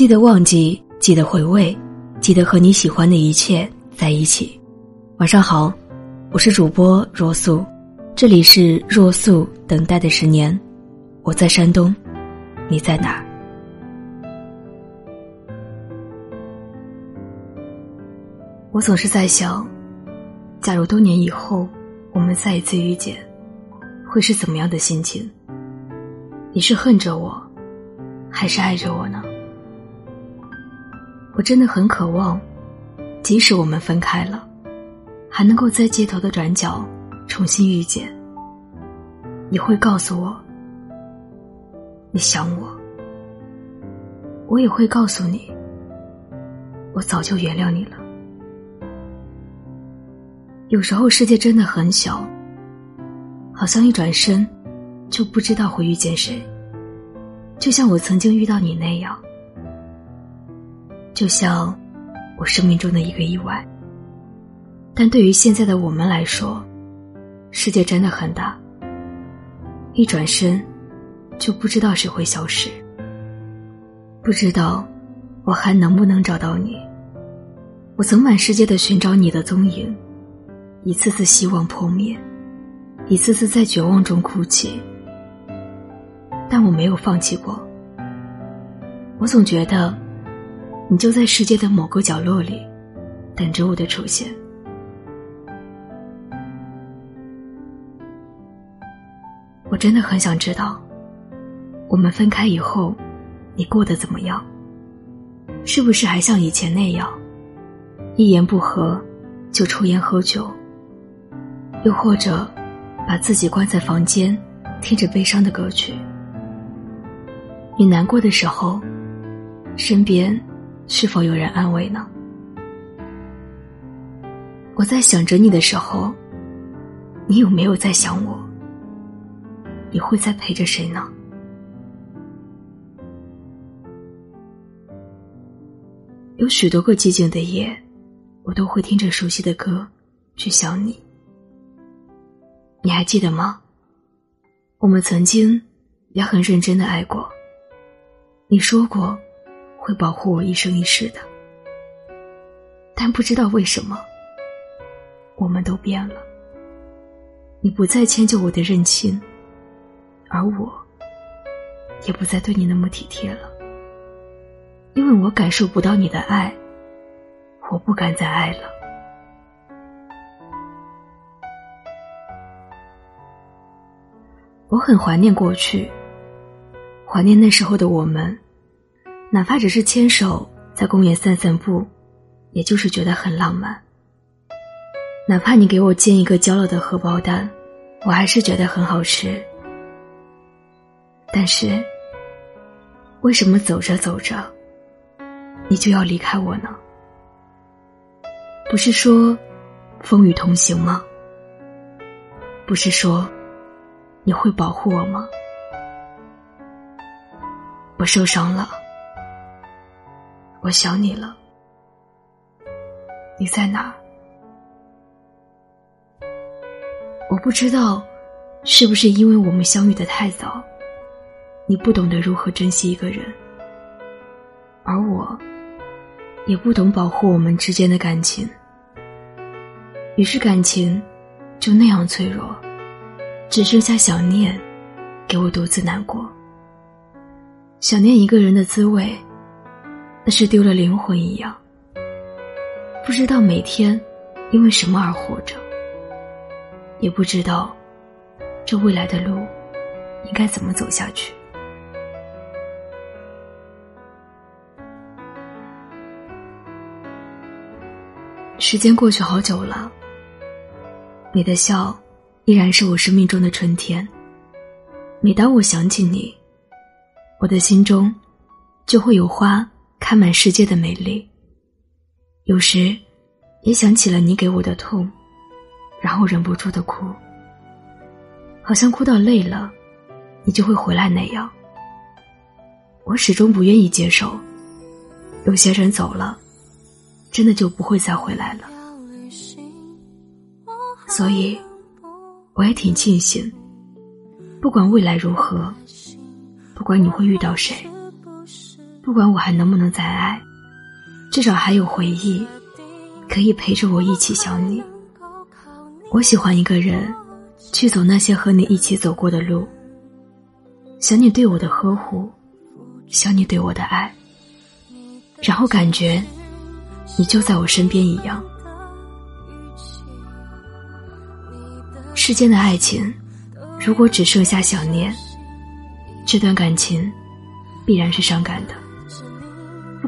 记得忘记，记得回味，记得和你喜欢的一切在一起。晚上好，我是主播若素，这里是若素等待的十年，我在山东，你在哪？我总是在想，假如多年以后我们再一次遇见，会是怎么样的心情？你是恨着我，还是爱着我？我真的很渴望，即使我们分开了，还能够在街头的转角重新遇见。你会告诉我，你想我，我也会告诉你，我早就原谅你了。有时候世界真的很小，好像一转身。就不知道会遇见谁，就像我曾经遇到你那样，就像我生命中的一个意外。但对于现在的我们来说，世界真的很大，一转身就不知道谁会消失，不知道我还能不能找到你。我曾满世界的寻找你的踪影，一次次希望破灭，一次次在绝望中哭泣。但我没有放弃过。我总觉得，你就在世界的某个角落里，等着我的出现。我真的很想知道，我们分开以后，你过得怎么样？是不是还像以前那样，一言不合就抽烟喝酒？又或者，把自己关在房间，听着悲伤的歌曲？你难过的时候，身边是否有人安慰呢？我在想着你的时候，你有没有在想我？你会在陪着谁呢？有许多个寂静的夜，我都会听着熟悉的歌去想你。你还记得吗？我们曾经也很认真的爱过。你说过，会保护我一生一世的，但不知道为什么，我们都变了。你不再迁就我的任性，而我，也不再对你那么体贴了。因为我感受不到你的爱，我不敢再爱了。我很怀念过去。怀念那时候的我们，哪怕只是牵手在公园散散步，也就是觉得很浪漫。哪怕你给我煎一个焦了的荷包蛋，我还是觉得很好吃。但是，为什么走着走着，你就要离开我呢？不是说风雨同行吗？不是说你会保护我吗？我受伤了，我想你了，你在哪？我不知道，是不是因为我们相遇的太早，你不懂得如何珍惜一个人，而我，也不懂保护我们之间的感情，于是感情就那样脆弱，只剩下想念，给我独自难过。想念一个人的滋味，那是丢了灵魂一样。不知道每天因为什么而活着，也不知道这未来的路应该怎么走下去。时间过去好久了，你的笑依然是我生命中的春天。每当我想起你。我的心中，就会有花开满世界的美丽。有时，也想起了你给我的痛，然后忍不住的哭。好像哭到累了，你就会回来那样。我始终不愿意接受，有些人走了，真的就不会再回来了。所以，我也挺庆幸，不管未来如何。不管你会遇到谁，不管我还能不能再爱，至少还有回忆，可以陪着我一起想你。我喜欢一个人，去走那些和你一起走过的路。想你对我的呵护，想你对我的爱，然后感觉你就在我身边一样。世间的爱情，如果只剩下想念，这段感情必然是伤感的。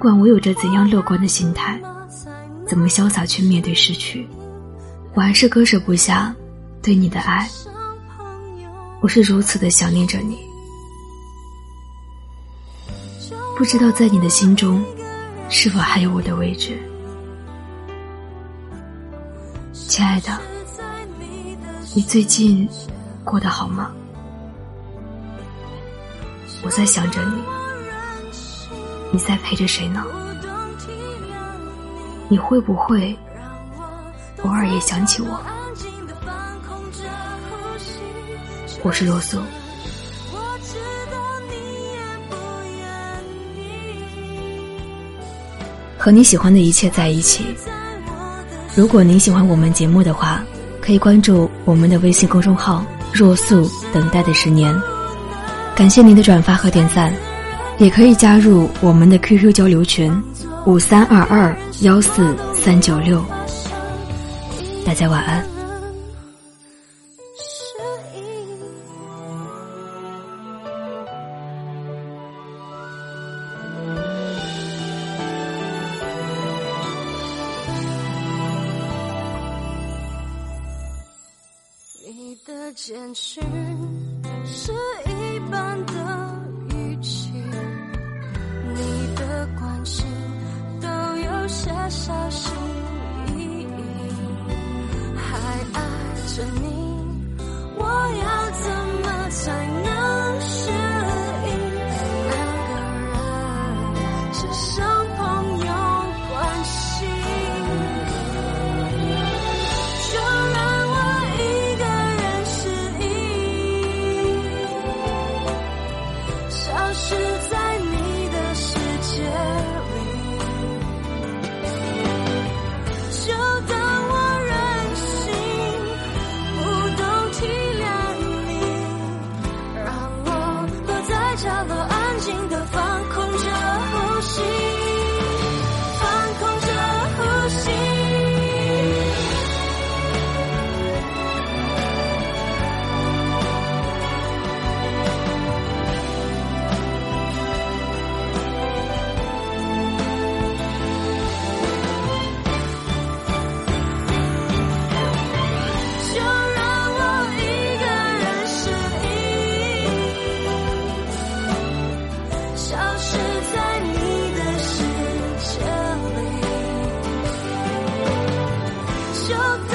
不管我有着怎样乐观的心态，怎么潇洒去面对失去，我还是割舍不下对你的爱。我是如此的想念着你。不知道在你的心中，是否还有我的位置，亲爱的？你最近过得好吗？我在想着你，你在陪着谁呢？你会不会偶尔也想起我？我是罗素。和你喜欢的一切在一起。如果您喜欢我们节目的话，可以关注我们的微信公众号“若素等待的十年”。感谢您的转发和点赞，也可以加入我们的 QQ 交流群：五三二二幺四三九六。大家晚安。简讯是一般的心都有些小心翼翼，还爱着你，我要怎么才能就